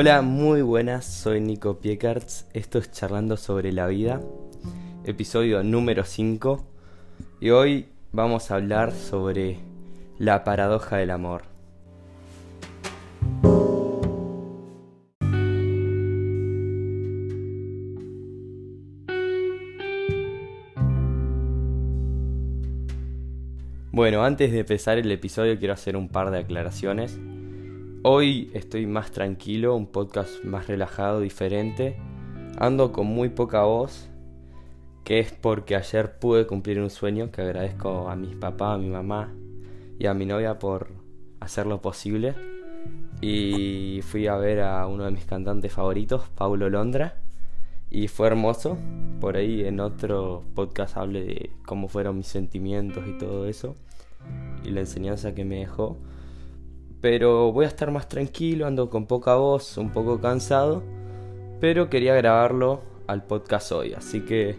Hola, muy buenas, soy Nico Piekarts, esto es Charlando sobre la vida, episodio número 5, y hoy vamos a hablar sobre la paradoja del amor. Bueno, antes de empezar el episodio quiero hacer un par de aclaraciones. Hoy estoy más tranquilo, un podcast más relajado, diferente. Ando con muy poca voz, que es porque ayer pude cumplir un sueño que agradezco a mis papás, a mi mamá y a mi novia por hacer lo posible. Y fui a ver a uno de mis cantantes favoritos, Paulo Londra, y fue hermoso. Por ahí en otro podcast hablé de cómo fueron mis sentimientos y todo eso y la enseñanza que me dejó. Pero voy a estar más tranquilo, ando con poca voz, un poco cansado, pero quería grabarlo al podcast hoy, así que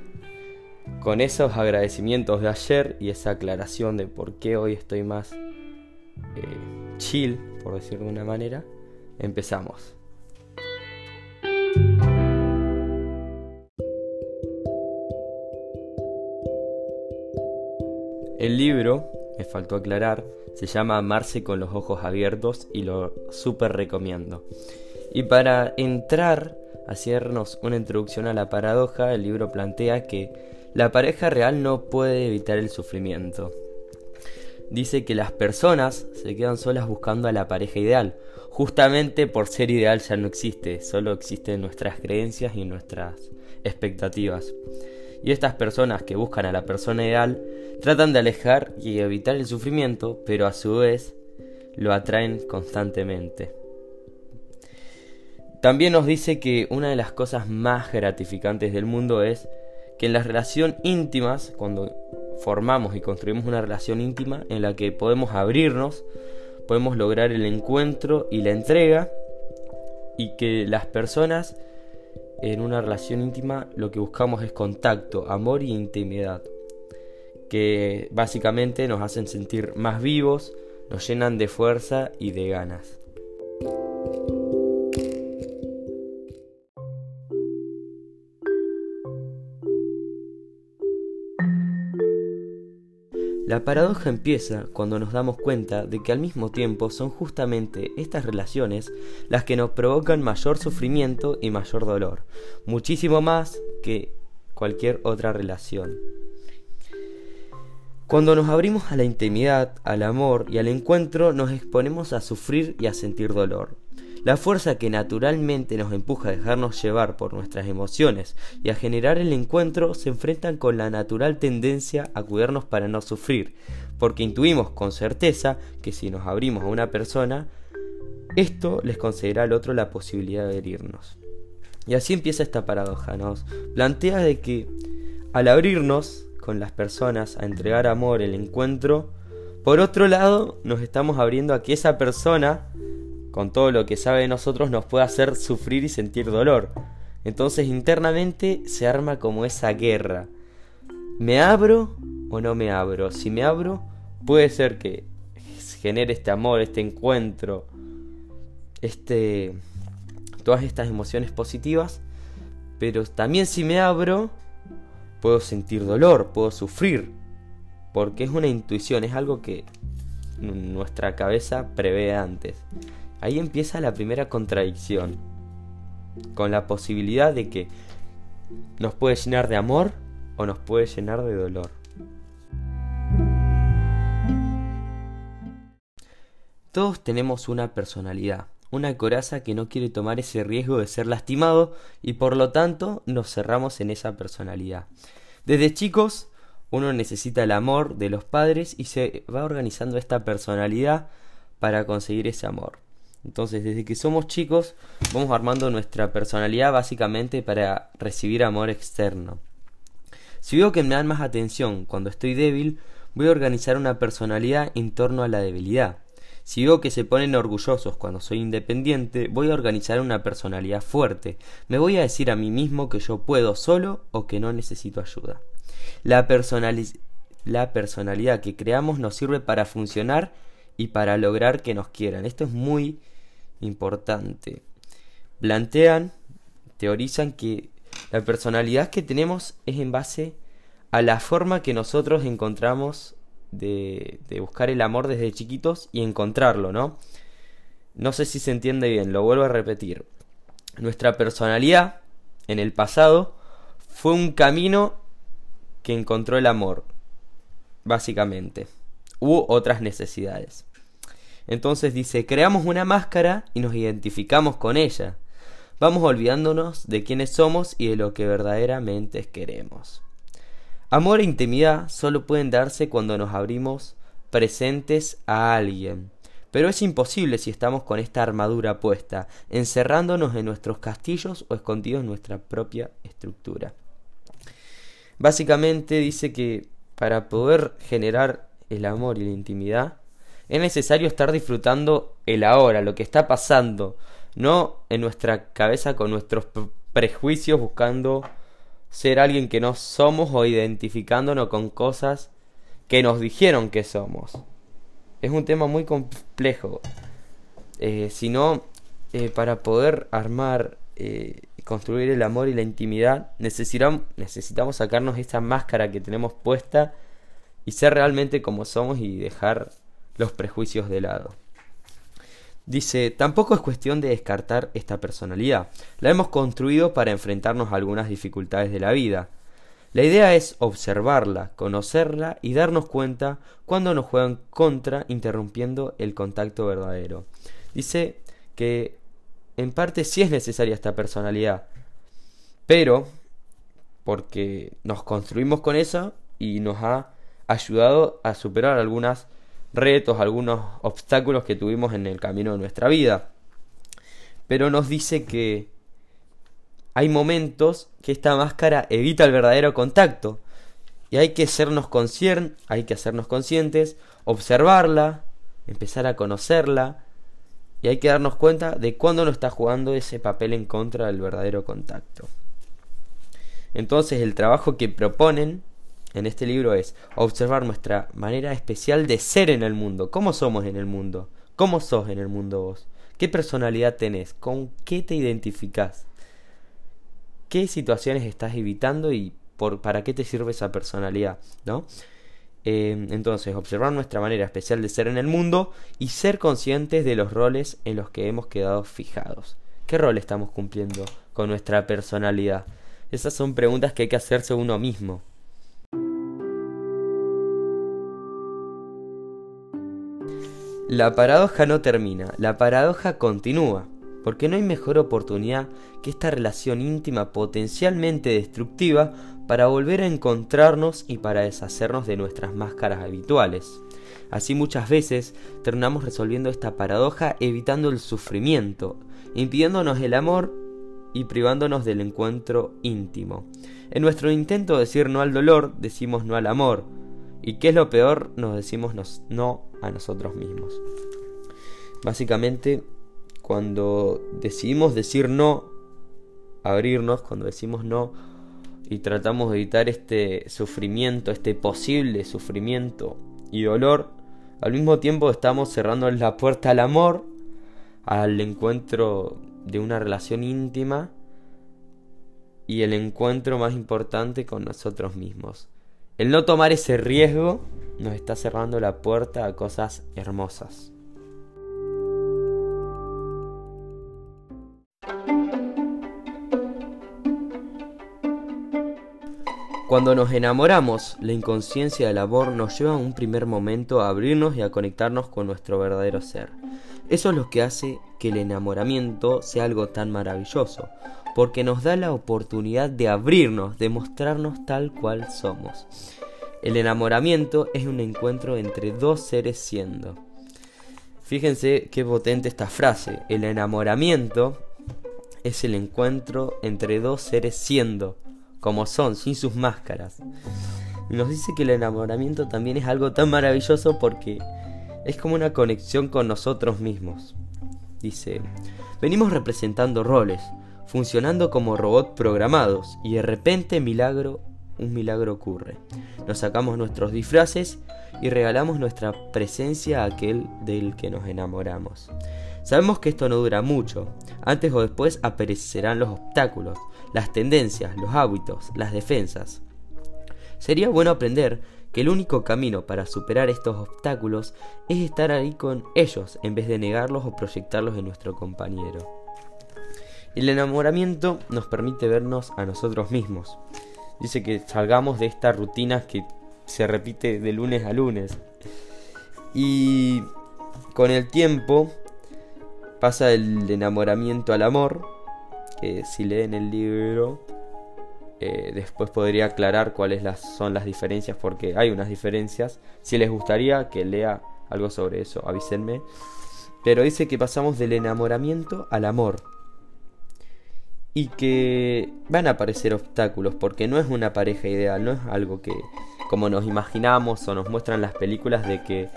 con esos agradecimientos de ayer y esa aclaración de por qué hoy estoy más eh, chill, por decirlo de una manera, empezamos. El libro me faltó aclarar, se llama Amarse con los ojos abiertos y lo súper recomiendo. Y para entrar, hacernos una introducción a la paradoja, el libro plantea que la pareja real no puede evitar el sufrimiento. Dice que las personas se quedan solas buscando a la pareja ideal. Justamente por ser ideal ya no existe, solo existen nuestras creencias y nuestras expectativas. Y estas personas que buscan a la persona ideal tratan de alejar y evitar el sufrimiento, pero a su vez lo atraen constantemente. También nos dice que una de las cosas más gratificantes del mundo es que en las relaciones íntimas, cuando formamos y construimos una relación íntima en la que podemos abrirnos, podemos lograr el encuentro y la entrega, y que las personas en una relación íntima lo que buscamos es contacto, amor y intimidad, que básicamente nos hacen sentir más vivos, nos llenan de fuerza y de ganas. La paradoja empieza cuando nos damos cuenta de que al mismo tiempo son justamente estas relaciones las que nos provocan mayor sufrimiento y mayor dolor, muchísimo más que cualquier otra relación. Cuando nos abrimos a la intimidad, al amor y al encuentro, nos exponemos a sufrir y a sentir dolor. La fuerza que naturalmente nos empuja a dejarnos llevar por nuestras emociones y a generar el encuentro se enfrentan con la natural tendencia a cuidarnos para no sufrir, porque intuimos con certeza que si nos abrimos a una persona, esto les concederá al otro la posibilidad de herirnos. Y así empieza esta paradoja, nos plantea de que al abrirnos con las personas, a entregar amor, el encuentro, por otro lado nos estamos abriendo a que esa persona con todo lo que sabe de nosotros, nos puede hacer sufrir y sentir dolor. Entonces internamente se arma como esa guerra. ¿Me abro o no me abro? Si me abro, puede ser que genere este amor, este encuentro, este todas estas emociones positivas, pero también si me abro, puedo sentir dolor, puedo sufrir, porque es una intuición, es algo que nuestra cabeza prevé antes. Ahí empieza la primera contradicción, con la posibilidad de que nos puede llenar de amor o nos puede llenar de dolor. Todos tenemos una personalidad, una coraza que no quiere tomar ese riesgo de ser lastimado y por lo tanto nos cerramos en esa personalidad. Desde chicos uno necesita el amor de los padres y se va organizando esta personalidad para conseguir ese amor. Entonces, desde que somos chicos, vamos armando nuestra personalidad básicamente para recibir amor externo. Si veo que me dan más atención cuando estoy débil, voy a organizar una personalidad en torno a la debilidad. Si veo que se ponen orgullosos cuando soy independiente, voy a organizar una personalidad fuerte. Me voy a decir a mí mismo que yo puedo solo o que no necesito ayuda. La, la personalidad que creamos nos sirve para funcionar y para lograr que nos quieran. Esto es muy importante. plantean, teorizan que la personalidad que tenemos es en base a la forma que nosotros encontramos de, buscar el amor desde chiquitos y encontrarlo, ¿no? No sé si se entiende bien, lo vuelvo a repetir. Nuestra personalidad en el pasado fue un camino que encontró el amor, básicamente. Hubo otras necesidades. Entonces dice, creamos una máscara y nos identificamos con ella. Vamos olvidándonos de quiénes somos y de lo que verdaderamente queremos. Amor e intimidad solo pueden darse cuando nos abrimos presentes a alguien. Pero es imposible si estamos con esta armadura puesta, encerrándonos en nuestros castillos o escondidos en nuestra propia estructura. Básicamente dice que para poder generar el amor y la intimidad, es necesario estar disfrutando el ahora, lo que está pasando, no en nuestra cabeza con nuestros prejuicios buscando ser alguien que no somos o identificándonos con cosas que nos dijeron que somos. Es un tema muy complejo. Eh, si no, eh, para poder armar eh, construir el amor y la intimidad, necesitamos, necesitamos sacarnos esta máscara que tenemos puesta y ser realmente como somos y dejar los prejuicios de lado. Dice, tampoco es cuestión de descartar esta personalidad. La hemos construido para enfrentarnos a algunas dificultades de la vida. La idea es observarla, conocerla y darnos cuenta cuando nos juegan contra, interrumpiendo el contacto verdadero. Dice que en parte sí es necesaria esta personalidad, pero porque nos construimos con eso y nos ha ayudado a superar algunas retos, algunos obstáculos que tuvimos en el camino de nuestra vida. Pero nos dice que hay momentos que esta máscara evita el verdadero contacto y hay que sernos conscientes, hay que hacernos conscientes, observarla, empezar a conocerla y hay que darnos cuenta de cuándo nos está jugando ese papel en contra del verdadero contacto. Entonces el trabajo que proponen en este libro es observar nuestra manera especial de ser en el mundo. ¿Cómo somos en el mundo? ¿Cómo sos en el mundo vos? ¿Qué personalidad tenés? ¿Con qué te identificás? ¿Qué situaciones estás evitando y por, para qué te sirve esa personalidad? ¿No? Eh, entonces, observar nuestra manera especial de ser en el mundo y ser conscientes de los roles en los que hemos quedado fijados. ¿Qué rol estamos cumpliendo con nuestra personalidad? Esas son preguntas que hay que hacerse uno mismo. La paradoja no termina, la paradoja continúa, porque no hay mejor oportunidad que esta relación íntima potencialmente destructiva para volver a encontrarnos y para deshacernos de nuestras máscaras habituales. Así muchas veces terminamos resolviendo esta paradoja evitando el sufrimiento, impidiéndonos el amor y privándonos del encuentro íntimo. En nuestro intento de decir no al dolor, decimos no al amor. ¿Y qué es lo peor? Nos decimos no a nosotros mismos. Básicamente, cuando decidimos decir no, abrirnos, cuando decimos no y tratamos de evitar este sufrimiento, este posible sufrimiento y dolor, al mismo tiempo estamos cerrando la puerta al amor, al encuentro de una relación íntima y el encuentro más importante con nosotros mismos. El no tomar ese riesgo nos está cerrando la puerta a cosas hermosas. Cuando nos enamoramos, la inconsciencia del amor nos lleva a un primer momento a abrirnos y a conectarnos con nuestro verdadero ser. Eso es lo que hace que el enamoramiento sea algo tan maravilloso, porque nos da la oportunidad de abrirnos, de mostrarnos tal cual somos. El enamoramiento es un encuentro entre dos seres siendo. Fíjense qué potente esta frase. El enamoramiento es el encuentro entre dos seres siendo, como son, sin sus máscaras. nos dice que el enamoramiento también es algo tan maravilloso porque es como una conexión con nosotros mismos. Dice, venimos representando roles, funcionando como robots programados y de repente milagro, un milagro ocurre. Nos sacamos nuestros disfraces y regalamos nuestra presencia a aquel del que nos enamoramos. Sabemos que esto no dura mucho, antes o después aparecerán los obstáculos, las tendencias, los hábitos, las defensas. Sería bueno aprender que el único camino para superar estos obstáculos es estar ahí con ellos en vez de negarlos o proyectarlos en nuestro compañero. El enamoramiento nos permite vernos a nosotros mismos. Dice que salgamos de esta rutina que se repite de lunes a lunes. Y con el tiempo pasa el enamoramiento al amor, que si leen el libro eh, después podría aclarar cuáles son las diferencias, porque hay unas diferencias. Si les gustaría que lea algo sobre eso, avísenme. Pero dice que pasamos del enamoramiento al amor. Y que van a aparecer obstáculos, porque no es una pareja ideal, no es algo que, como nos imaginamos o nos muestran las películas de que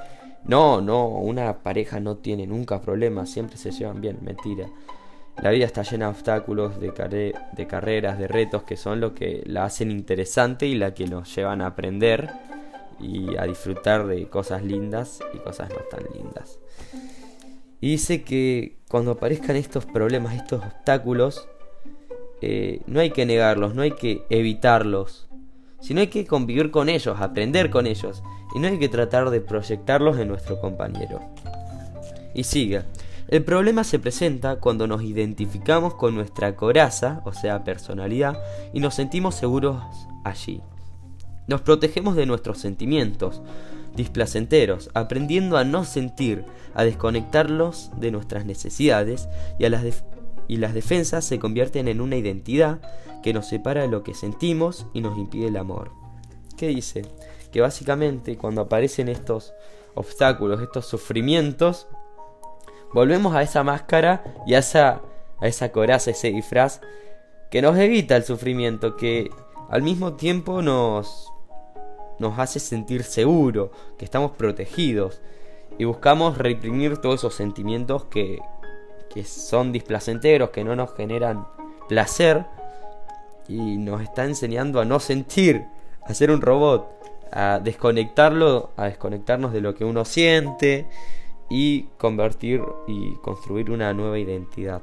no, no, una pareja no tiene nunca problemas, siempre se llevan bien, mentira. La vida está llena de obstáculos, de, de carreras, de retos que son lo que la hacen interesante y la que nos llevan a aprender y a disfrutar de cosas lindas y cosas no tan lindas. Y dice que cuando aparezcan estos problemas, estos obstáculos, eh, no hay que negarlos, no hay que evitarlos, sino hay que convivir con ellos, aprender con ellos, y no hay que tratar de proyectarlos en nuestro compañero. Y sigue. El problema se presenta cuando nos identificamos con nuestra coraza, o sea, personalidad, y nos sentimos seguros allí. Nos protegemos de nuestros sentimientos displacenteros, aprendiendo a no sentir, a desconectarlos de nuestras necesidades y, a las y las defensas se convierten en una identidad que nos separa de lo que sentimos y nos impide el amor. ¿Qué dice? Que básicamente cuando aparecen estos obstáculos, estos sufrimientos, volvemos a esa máscara y a esa, a esa coraza, ese disfraz que nos evita el sufrimiento, que al mismo tiempo nos, nos hace sentir seguro, que estamos protegidos y buscamos reprimir todos esos sentimientos que, que son displacenteros, que no nos generan placer y nos está enseñando a no sentir, a ser un robot, a desconectarlo, a desconectarnos de lo que uno siente y convertir y construir una nueva identidad.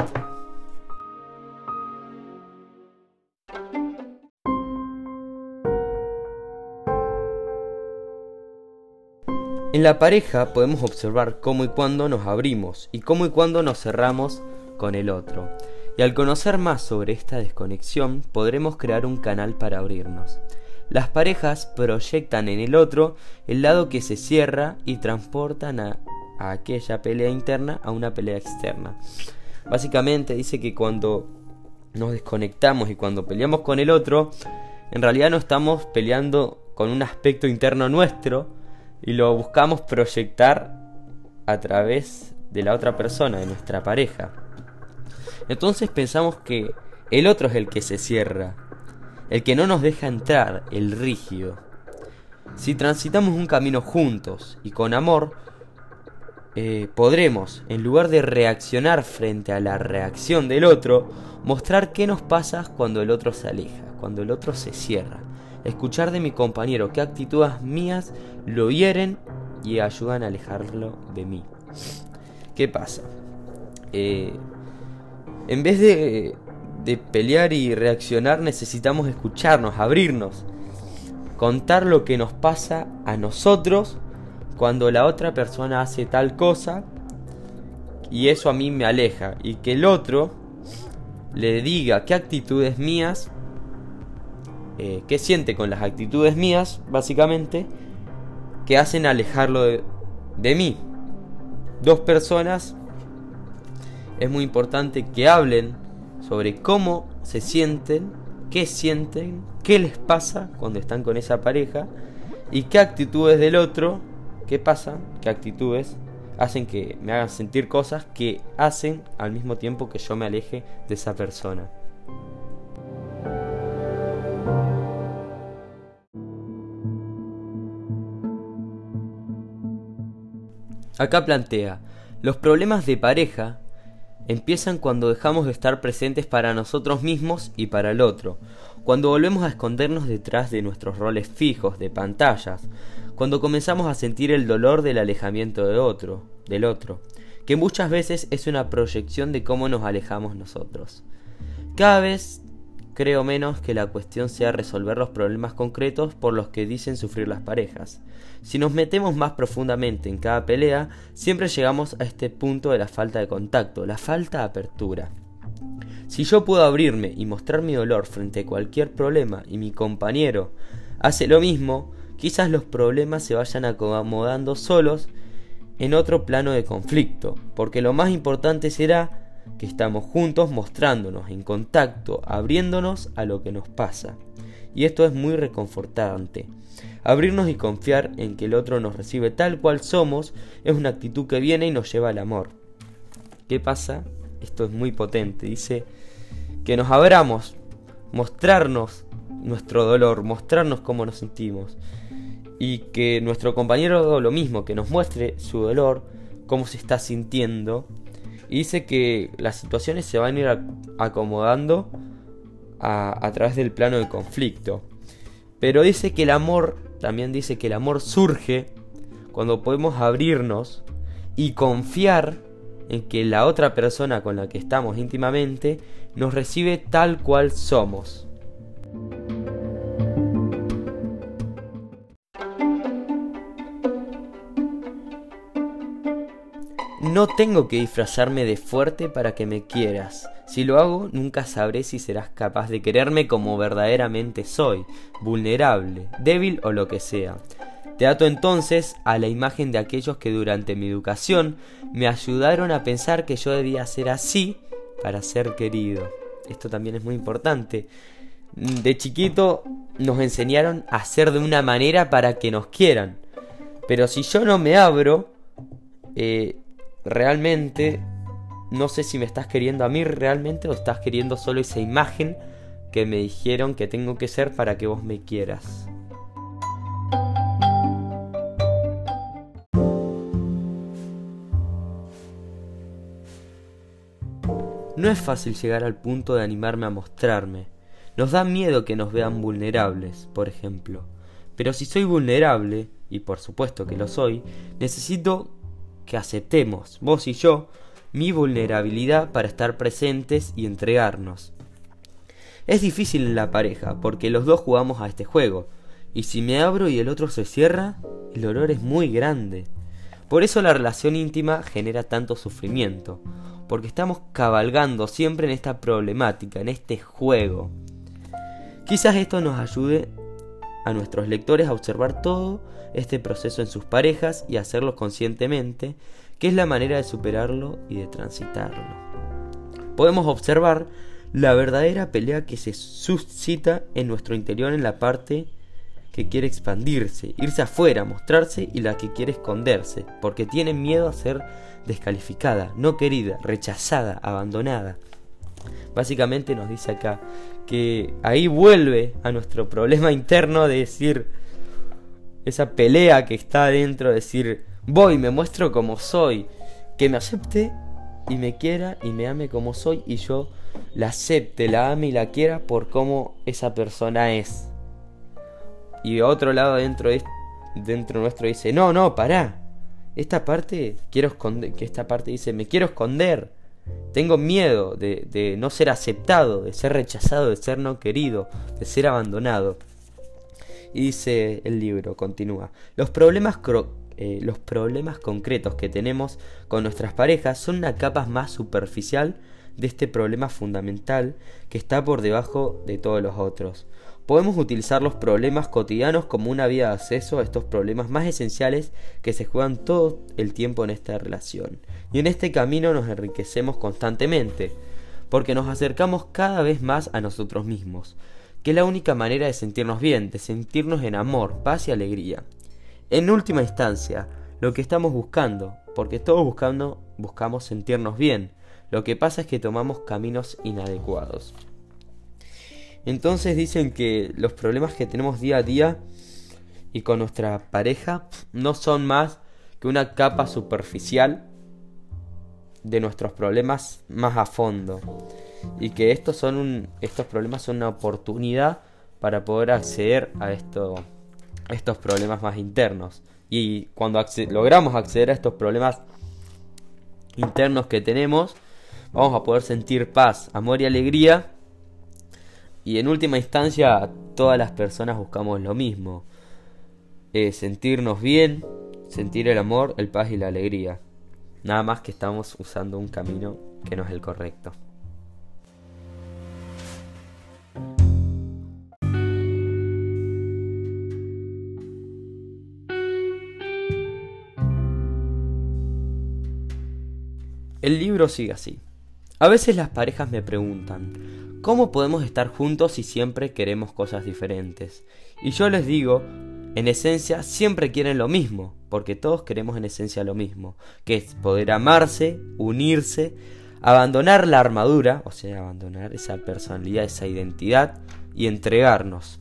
En la pareja podemos observar cómo y cuándo nos abrimos y cómo y cuándo nos cerramos con el otro. Y al conocer más sobre esta desconexión podremos crear un canal para abrirnos. Las parejas proyectan en el otro el lado que se cierra y transportan a a aquella pelea interna a una pelea externa. Básicamente dice que cuando nos desconectamos y cuando peleamos con el otro, en realidad no estamos peleando con un aspecto interno nuestro y lo buscamos proyectar a través de la otra persona, de nuestra pareja. Entonces pensamos que el otro es el que se cierra, el que no nos deja entrar, el rígido. Si transitamos un camino juntos y con amor, eh, podremos, en lugar de reaccionar frente a la reacción del otro, mostrar qué nos pasa cuando el otro se aleja, cuando el otro se cierra. Escuchar de mi compañero qué actitudes mías lo hieren y ayudan a alejarlo de mí. ¿Qué pasa? Eh, en vez de, de pelear y reaccionar necesitamos escucharnos, abrirnos, contar lo que nos pasa a nosotros cuando la otra persona hace tal cosa y eso a mí me aleja y que el otro le diga qué actitudes mías, eh, qué siente con las actitudes mías, básicamente, que hacen alejarlo de, de mí. Dos personas es muy importante que hablen sobre cómo se sienten, qué sienten, qué les pasa cuando están con esa pareja y qué actitudes del otro ¿Qué pasa? ¿Qué actitudes hacen que me hagan sentir cosas que hacen al mismo tiempo que yo me aleje de esa persona? Acá plantea, los problemas de pareja empiezan cuando dejamos de estar presentes para nosotros mismos y para el otro, cuando volvemos a escondernos detrás de nuestros roles fijos de pantallas, cuando comenzamos a sentir el dolor del alejamiento de otro, del otro, que muchas veces es una proyección de cómo nos alejamos nosotros. Cada vez creo menos que la cuestión sea resolver los problemas concretos por los que dicen sufrir las parejas. Si nos metemos más profundamente en cada pelea, siempre llegamos a este punto de la falta de contacto, la falta de apertura. Si yo puedo abrirme y mostrar mi dolor frente a cualquier problema y mi compañero hace lo mismo, quizás los problemas se vayan acomodando solos en otro plano de conflicto, porque lo más importante será que estamos juntos mostrándonos en contacto, abriéndonos a lo que nos pasa. Y esto es muy reconfortante. Abrirnos y confiar en que el otro nos recibe tal cual somos es una actitud que viene y nos lleva al amor. ¿Qué pasa? Esto es muy potente. Dice que nos abramos, mostrarnos nuestro dolor, mostrarnos cómo nos sentimos. Y que nuestro compañero lo mismo, que nos muestre su dolor, cómo se está sintiendo y dice que las situaciones se van a ir acomodando a, través del plano de conflicto. Pero dice que el amor, también dice que el amor surge cuando podemos abrirnos y confiar en que la otra persona con la que estamos íntimamente nos recibe tal cual somos. No tengo que disfrazarme de fuerte para que me quieras. Si lo hago, nunca sabré si serás capaz de quererme como verdaderamente soy, vulnerable, débil o lo que sea. Te ato entonces a la imagen de aquellos que durante mi educación me ayudaron a pensar que yo debía ser así para ser querido. Esto también es muy importante. De chiquito nos enseñaron a ser de una manera para que nos quieran. Pero si yo no me abro, eh, realmente no sé si me estás queriendo a mí realmente o estás queriendo solo esa imagen que me dijeron que tengo que ser para que vos me quieras. No es fácil llegar al punto de animarme a mostrarme. Nos da miedo que nos vean vulnerables, por ejemplo. Pero si soy vulnerable, y por supuesto que lo soy, necesito que aceptemos, vos y yo, mi vulnerabilidad para estar presentes y entregarnos. Es difícil en la pareja porque los dos jugamos a este juego, y si me abro y el otro se cierra, el dolor es muy grande. Por eso la relación íntima genera tanto sufrimiento, porque estamos cabalgando siempre en esta problemática, en este juego. Quizás esto nos ayude a nuestros lectores a observar todo este proceso en sus parejas y hacerlo conscientemente, que es la manera de superarlo y de transitarlo. Podemos observar la verdadera pelea que se suscita en nuestro interior en la parte que quiere expandirse, irse afuera, mostrarse y la que quiere esconderse, porque tiene miedo a ser descalificada, no querida, rechazada, abandonada. Básicamente nos dice acá que ahí vuelve a nuestro problema interno de decir, esa pelea que está dentro, de decir, voy, me muestro como soy, que me acepte y me quiera y me ame como soy y yo la acepte, la ame y la quiera por cómo esa persona es. Y otro lado dentro, de, dentro nuestro dice, no, no, pará. Esta parte quiero esconder, que esta parte dice, me quiero esconder. Tengo miedo de, no ser aceptado, de ser rechazado, de ser no querido, de ser abandonado. Y dice el libro, continúa, los problemas, eh, los problemas concretos que tenemos con nuestras parejas son una capa más superficial de este problema fundamental que está por debajo de todos los otros. Podemos utilizar los problemas cotidianos como una vía de acceso a estos problemas más esenciales que se juegan todo el tiempo en esta relación. Y en este camino nos enriquecemos constantemente, porque nos acercamos cada vez más a nosotros mismos, que es la única manera de sentirnos bien, de sentirnos en amor, paz y alegría. En última instancia, lo que estamos buscando, porque todos buscando buscamos sentirnos bien, lo que pasa es que tomamos caminos inadecuados. Entonces dicen que los problemas que tenemos día a día y con nuestra pareja no son más que una capa superficial de nuestros problemas más a fondo y que estos son estos problemas son una oportunidad para poder acceder a esto estos problemas más internos. Y cuando logramos acceder a estos problemas internos que tenemos, vamos a poder sentir paz, amor y alegría. Y en última instancia, todas las personas buscamos lo mismo. Eh, sentirnos bien, sentir el amor, el paz y la alegría. Nada más que estamos usando un camino que no es el correcto. El libro sigue así. A veces las parejas me preguntan, ¿cómo podemos estar juntos si siempre queremos cosas diferentes? Y yo les digo, en esencia siempre quieren lo mismo, porque todos queremos en esencia lo mismo, que es poder amarse, unirse, abandonar la armadura, o sea, abandonar esa personalidad, esa identidad y entregarnos.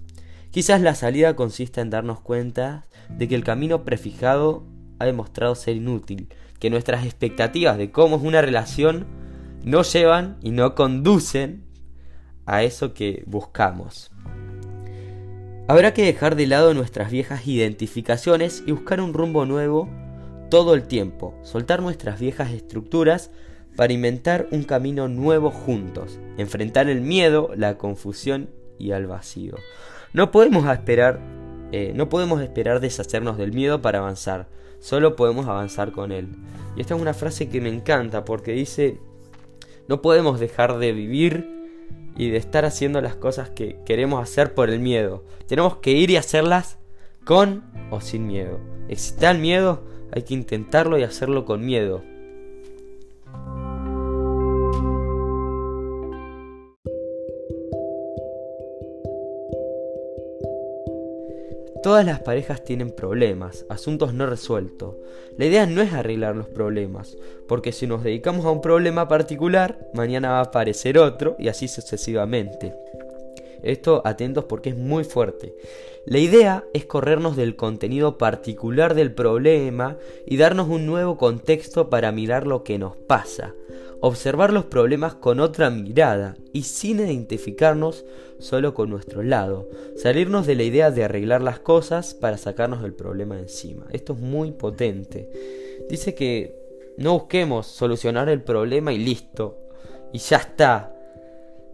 Quizás la salida consista en darnos cuenta de que el camino prefijado ha demostrado ser inútil, que nuestras expectativas de cómo es una relación no llevan y no conducen a eso que buscamos. Habrá que dejar de lado nuestras viejas identificaciones y buscar un rumbo nuevo todo el tiempo, soltar nuestras viejas estructuras para inventar un camino nuevo juntos, enfrentar el miedo, la confusión y al vacío. No podemos esperar, eh, no podemos esperar deshacernos del miedo para avanzar solo podemos avanzar con Él. Y esta es una frase que me encanta porque dice, no podemos dejar de vivir y de estar haciendo las cosas que queremos hacer por el miedo. Tenemos que ir y hacerlas con o sin miedo. Existe el miedo, hay que intentarlo y hacerlo con miedo. Todas las parejas tienen problemas, asuntos no resueltos. La idea no es arreglar los problemas, porque si nos dedicamos a un problema particular, mañana va a aparecer otro y así sucesivamente. Esto atentos porque es muy fuerte. La idea es corrernos del contenido particular del problema y darnos un nuevo contexto para mirar lo que nos pasa observar los problemas con otra mirada y sin identificarnos solo con nuestro lado, salirnos de la idea de arreglar las cosas para sacarnos el problema encima. Esto es muy potente. Dice que no busquemos solucionar el problema y listo, y ya está,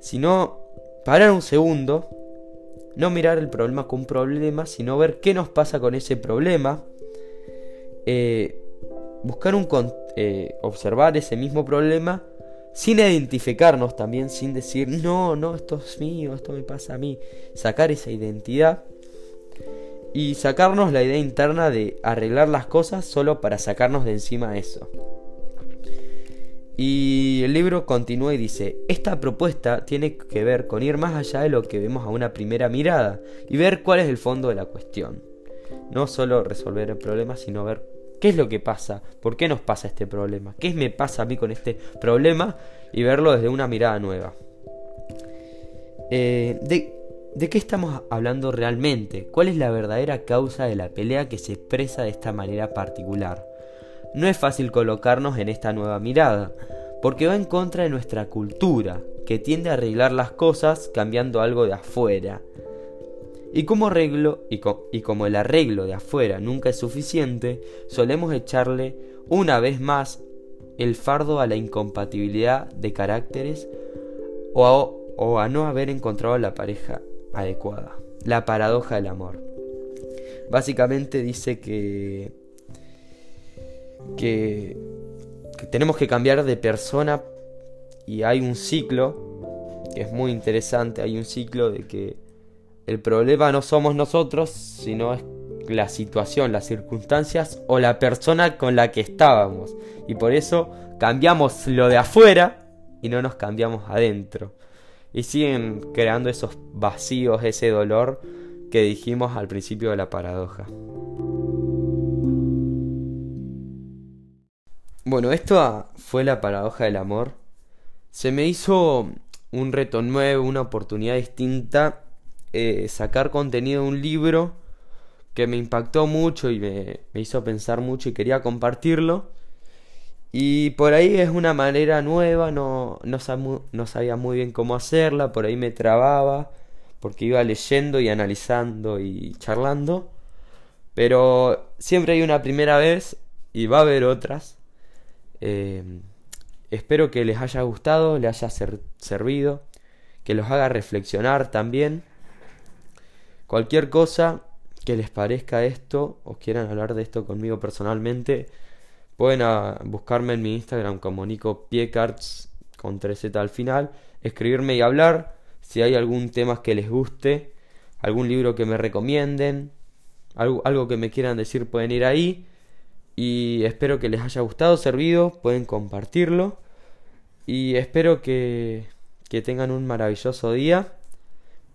sino parar un segundo, no mirar el problema como un problema, sino ver qué nos pasa con ese problema, eh, buscar un eh, observar ese mismo problema sin identificarnos también, sin decir, no, no, esto es mío, esto me pasa a mí. Sacar esa identidad y sacarnos la idea interna de arreglar las cosas solo para sacarnos de encima eso. Y el libro continúa y dice, esta propuesta tiene que ver con ir más allá de lo que vemos a una primera mirada y ver cuál es el fondo de la cuestión. No solo resolver el problema, sino ver ¿Qué es lo que pasa? ¿Por qué nos pasa este problema? ¿Qué me pasa a mí con este problema? Y verlo desde una mirada nueva. Eh, de, ¿De qué estamos hablando realmente? ¿Cuál es la verdadera causa de la pelea que se expresa de esta manera particular? No es fácil colocarnos en esta nueva mirada, porque va en contra de nuestra cultura, que tiende a arreglar las cosas cambiando algo de afuera. Y como arreglo, y, como el arreglo de afuera nunca es suficiente, solemos echarle una vez más el fardo a la incompatibilidad de caracteres o a, o a no haber encontrado la pareja adecuada. La paradoja del amor. Básicamente dice que, que, que tenemos que cambiar de persona y hay un ciclo que es muy interesante, hay un ciclo de que el problema no somos nosotros, sino es la situación, las circunstancias o la persona con la que estábamos. Y por eso cambiamos lo de afuera y no nos cambiamos adentro. Y siguen creando esos vacíos, ese dolor que dijimos al principio de la paradoja. Bueno, esto fue la paradoja del amor. Se me hizo un reto nuevo, una oportunidad distinta eh, sacar contenido de un libro que me impactó mucho y me, hizo pensar mucho y quería compartirlo. Y por ahí es una manera nueva, no, no, sabía muy bien cómo hacerla, por ahí me trababa, porque iba leyendo y analizando y charlando. Pero siempre hay una primera vez y va a haber otras. Eh, espero que les haya gustado, les haya servido, que los haga reflexionar también. Cualquier cosa que les parezca esto o quieran hablar de esto conmigo personalmente, pueden ah, buscarme en mi Instagram como Nico Piecards con 3Z al final, escribirme y hablar. Si hay algún tema que les guste, algún libro que me recomienden, algo, algo que me quieran decir pueden ir ahí. Y espero que les haya gustado, servido, pueden compartirlo. Y espero que, que tengan un maravilloso día.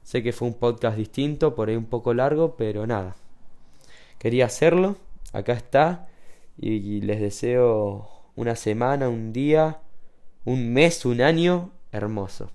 Sé que fue un podcast distinto, por ahí un poco largo, pero nada. Quería hacerlo, acá está, y les deseo una semana, un día, un mes, un año hermoso.